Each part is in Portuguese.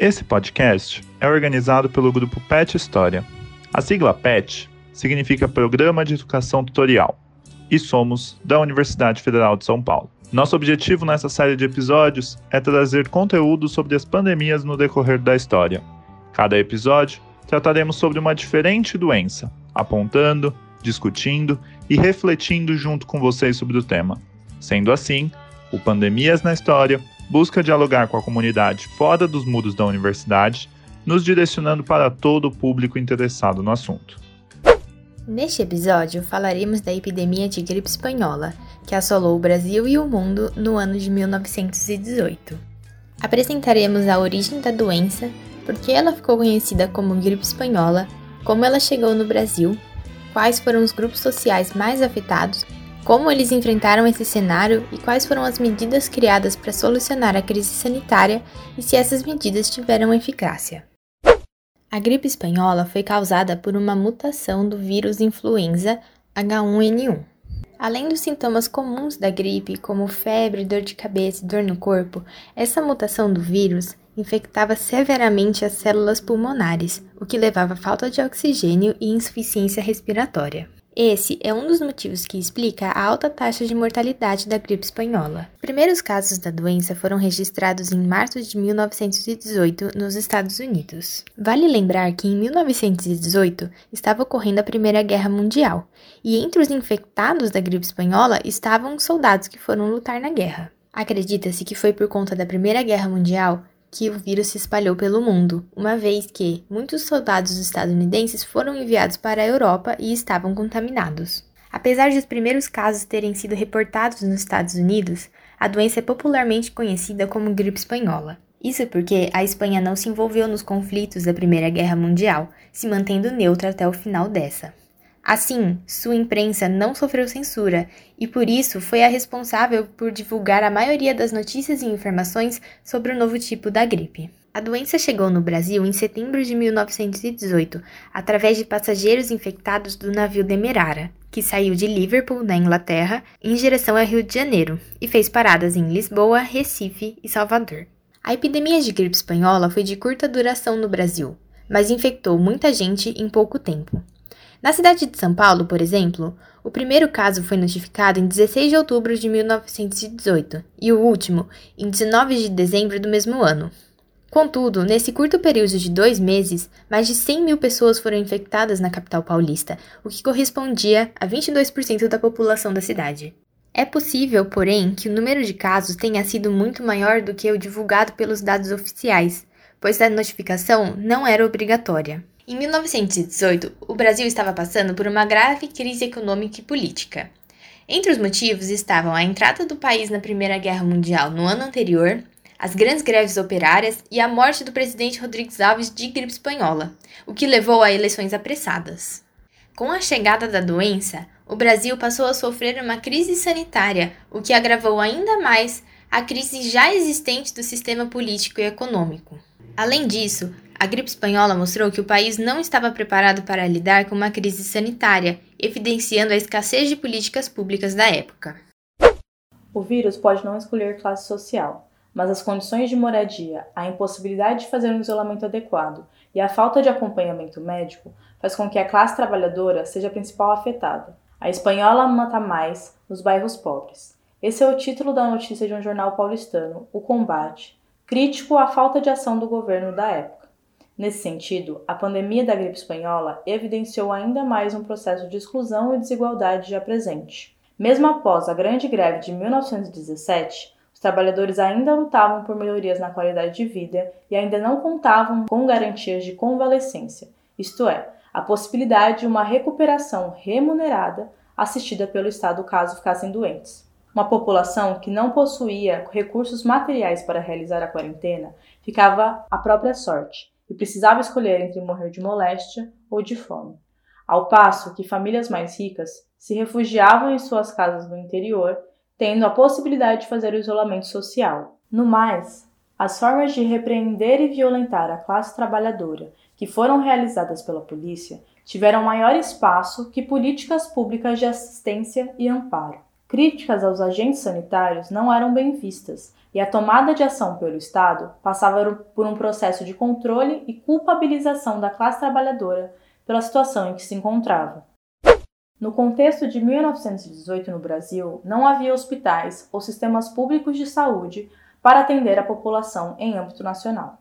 Esse podcast é organizado pelo grupo PET História. A sigla PET significa Programa de Educação Tutorial e somos da Universidade Federal de São Paulo. Nosso objetivo nessa série de episódios é trazer conteúdo sobre as pandemias no decorrer da história. Cada episódio trataremos sobre uma diferente doença, apontando, discutindo e refletindo junto com vocês sobre o tema. Sendo assim, o Pandemias na História busca dialogar com a comunidade fora dos muros da universidade, nos direcionando para todo o público interessado no assunto. Neste episódio, falaremos da epidemia de gripe espanhola, que assolou o Brasil e o mundo no ano de 1918. Apresentaremos a origem da doença, por que ela ficou conhecida como gripe espanhola, como ela chegou no Brasil, quais foram os grupos sociais mais afetados como eles enfrentaram esse cenário e quais foram as medidas criadas para solucionar a crise sanitária e se essas medidas tiveram eficácia. A gripe espanhola foi causada por uma mutação do vírus influenza H1N1. Além dos sintomas comuns da gripe, como febre, dor de cabeça e dor no corpo, essa mutação do vírus infectava severamente as células pulmonares, o que levava a falta de oxigênio e insuficiência respiratória. Esse é um dos motivos que explica a alta taxa de mortalidade da gripe espanhola. Os primeiros casos da doença foram registrados em março de 1918 nos Estados Unidos. Vale lembrar que em 1918 estava ocorrendo a Primeira Guerra Mundial, e entre os infectados da gripe espanhola estavam soldados que foram lutar na guerra. Acredita-se que foi por conta da Primeira Guerra Mundial que o vírus se espalhou pelo mundo, uma vez que muitos soldados estadunidenses foram enviados para a Europa e estavam contaminados. Apesar de os primeiros casos terem sido reportados nos Estados Unidos, a doença é popularmente conhecida como gripe espanhola. Isso porque a Espanha não se envolveu nos conflitos da Primeira Guerra Mundial, se mantendo neutra até o final dessa. Assim, sua imprensa não sofreu censura e por isso foi a responsável por divulgar a maioria das notícias e informações sobre o novo tipo da gripe. A doença chegou no Brasil em setembro de 1918, através de passageiros infectados do navio Demerara, que saiu de Liverpool, na Inglaterra, em direção ao Rio de Janeiro e fez paradas em Lisboa, Recife e Salvador. A epidemia de gripe espanhola foi de curta duração no Brasil, mas infectou muita gente em pouco tempo. Na cidade de São Paulo, por exemplo, o primeiro caso foi notificado em 16 de outubro de 1918 e o último em 19 de dezembro do mesmo ano. Contudo, nesse curto período de dois meses, mais de 100 mil pessoas foram infectadas na capital paulista, o que correspondia a 22% da população da cidade. É possível, porém, que o número de casos tenha sido muito maior do que o divulgado pelos dados oficiais, pois a notificação não era obrigatória. Em 1918, o Brasil estava passando por uma grave crise econômica e política. Entre os motivos estavam a entrada do país na Primeira Guerra Mundial no ano anterior, as grandes greves operárias e a morte do presidente Rodrigues Alves de gripe espanhola, o que levou a eleições apressadas. Com a chegada da doença, o Brasil passou a sofrer uma crise sanitária, o que agravou ainda mais a crise já existente do sistema político e econômico. Além disso, a gripe espanhola mostrou que o país não estava preparado para lidar com uma crise sanitária, evidenciando a escassez de políticas públicas da época. O vírus pode não escolher classe social, mas as condições de moradia, a impossibilidade de fazer um isolamento adequado e a falta de acompanhamento médico faz com que a classe trabalhadora seja a principal afetada. A espanhola mata mais nos bairros pobres. Esse é o título da notícia de um jornal paulistano, O Combate, crítico à falta de ação do governo da época. Nesse sentido, a pandemia da gripe espanhola evidenciou ainda mais um processo de exclusão e desigualdade já presente. Mesmo após a grande greve de 1917, os trabalhadores ainda lutavam por melhorias na qualidade de vida e ainda não contavam com garantias de convalescência, isto é, a possibilidade de uma recuperação remunerada assistida pelo Estado caso ficassem doentes. Uma população que não possuía recursos materiais para realizar a quarentena ficava à própria sorte e precisava escolher entre morrer de moléstia ou de fome. Ao passo que famílias mais ricas se refugiavam em suas casas no interior, tendo a possibilidade de fazer o isolamento social. No mais, as formas de repreender e violentar a classe trabalhadora que foram realizadas pela polícia tiveram maior espaço que políticas públicas de assistência e amparo. Críticas aos agentes sanitários não eram bem vistas e a tomada de ação pelo Estado passava por um processo de controle e culpabilização da classe trabalhadora pela situação em que se encontrava. No contexto de 1918 no Brasil, não havia hospitais ou sistemas públicos de saúde para atender a população em âmbito nacional.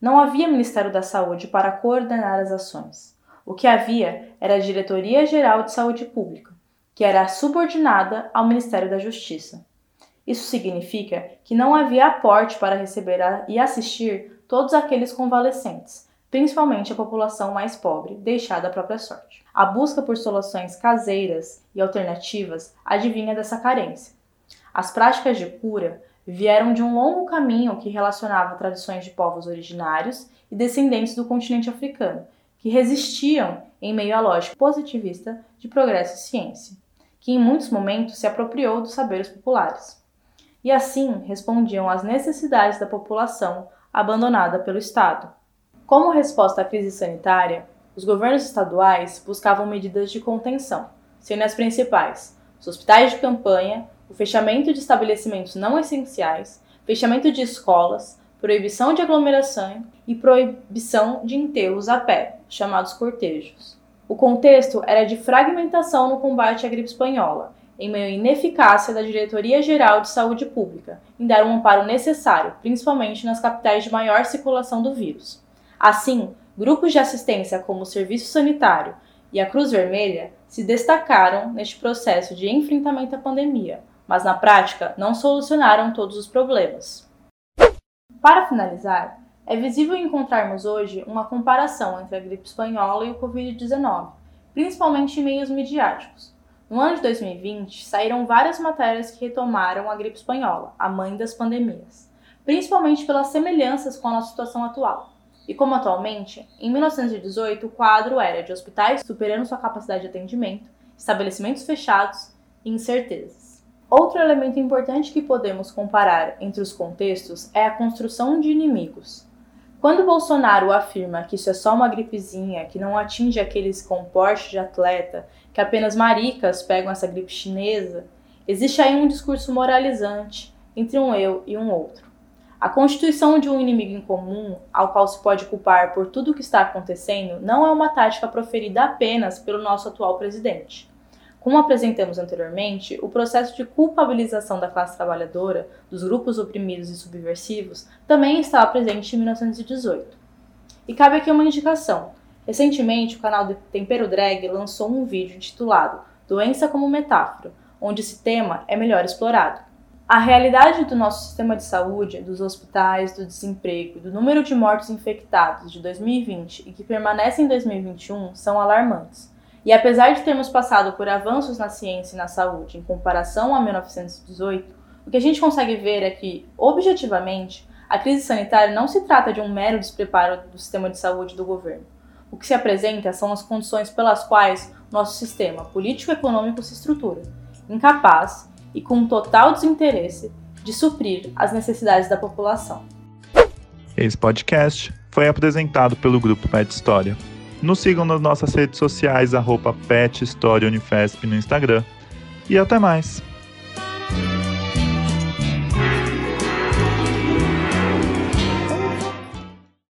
Não havia Ministério da Saúde para coordenar as ações. O que havia era a Diretoria Geral de Saúde Pública, que era subordinada ao Ministério da Justiça. Isso significa que não havia aporte para receber e assistir todos aqueles convalescentes, principalmente a população mais pobre, deixada à própria sorte. A busca por soluções caseiras e alternativas adivinha dessa carência. As práticas de cura vieram de um longo caminho que relacionava tradições de povos originários e descendentes do continente africano, que resistiam em meio à lógica positivista de progresso e ciência, que em muitos momentos se apropriou dos saberes populares. E assim respondiam às necessidades da população abandonada pelo Estado. Como resposta à crise sanitária, os governos estaduais buscavam medidas de contenção, sendo as principais os hospitais de campanha, o fechamento de estabelecimentos não essenciais, fechamento de escolas, proibição de aglomeração e proibição de enterros a pé, chamados cortejos. O contexto era de fragmentação no combate à gripe espanhola, em meio à ineficácia da Diretoria Geral de Saúde Pública em dar um amparo necessário, principalmente nas capitais de maior circulação do vírus. Assim, grupos de assistência como o Serviço Sanitário e a Cruz Vermelha se destacaram neste processo de enfrentamento à pandemia, mas na prática não solucionaram todos os problemas. Para finalizar, é visível encontrarmos hoje uma comparação entre a gripe espanhola e o Covid-19, principalmente em meios midiáticos. No ano de 2020, saíram várias matérias que retomaram a gripe espanhola, a mãe das pandemias, principalmente pelas semelhanças com a nossa situação atual. E como atualmente, em 1918 o quadro era de hospitais superando sua capacidade de atendimento, estabelecimentos fechados e incertezas. Outro elemento importante que podemos comparar entre os contextos é a construção de inimigos. Quando Bolsonaro afirma que isso é só uma gripezinha, que não atinge aqueles com porte de atleta, que apenas maricas pegam essa gripe chinesa, existe aí um discurso moralizante entre um eu e um outro. A constituição de um inimigo em comum, ao qual se pode culpar por tudo o que está acontecendo, não é uma tática proferida apenas pelo nosso atual presidente. Como apresentamos anteriormente, o processo de culpabilização da classe trabalhadora, dos grupos oprimidos e subversivos, também estava presente em 1918. E cabe aqui uma indicação. Recentemente, o canal Tempero Drag lançou um vídeo intitulado Doença como Metáfora, onde esse tema é melhor explorado. A realidade do nosso sistema de saúde, dos hospitais, do desemprego, do número de mortos infectados de 2020 e que permanecem em 2021 são alarmantes. E apesar de termos passado por avanços na ciência e na saúde em comparação a 1918, o que a gente consegue ver é que, objetivamente, a crise sanitária não se trata de um mero despreparo do sistema de saúde do governo. O que se apresenta são as condições pelas quais nosso sistema político-econômico se estrutura, incapaz e com total desinteresse de suprir as necessidades da população. Esse podcast foi apresentado pelo Grupo Pet História. Nos sigam nas nossas redes sociais, arroba Pet História Unifesp no Instagram. E até mais!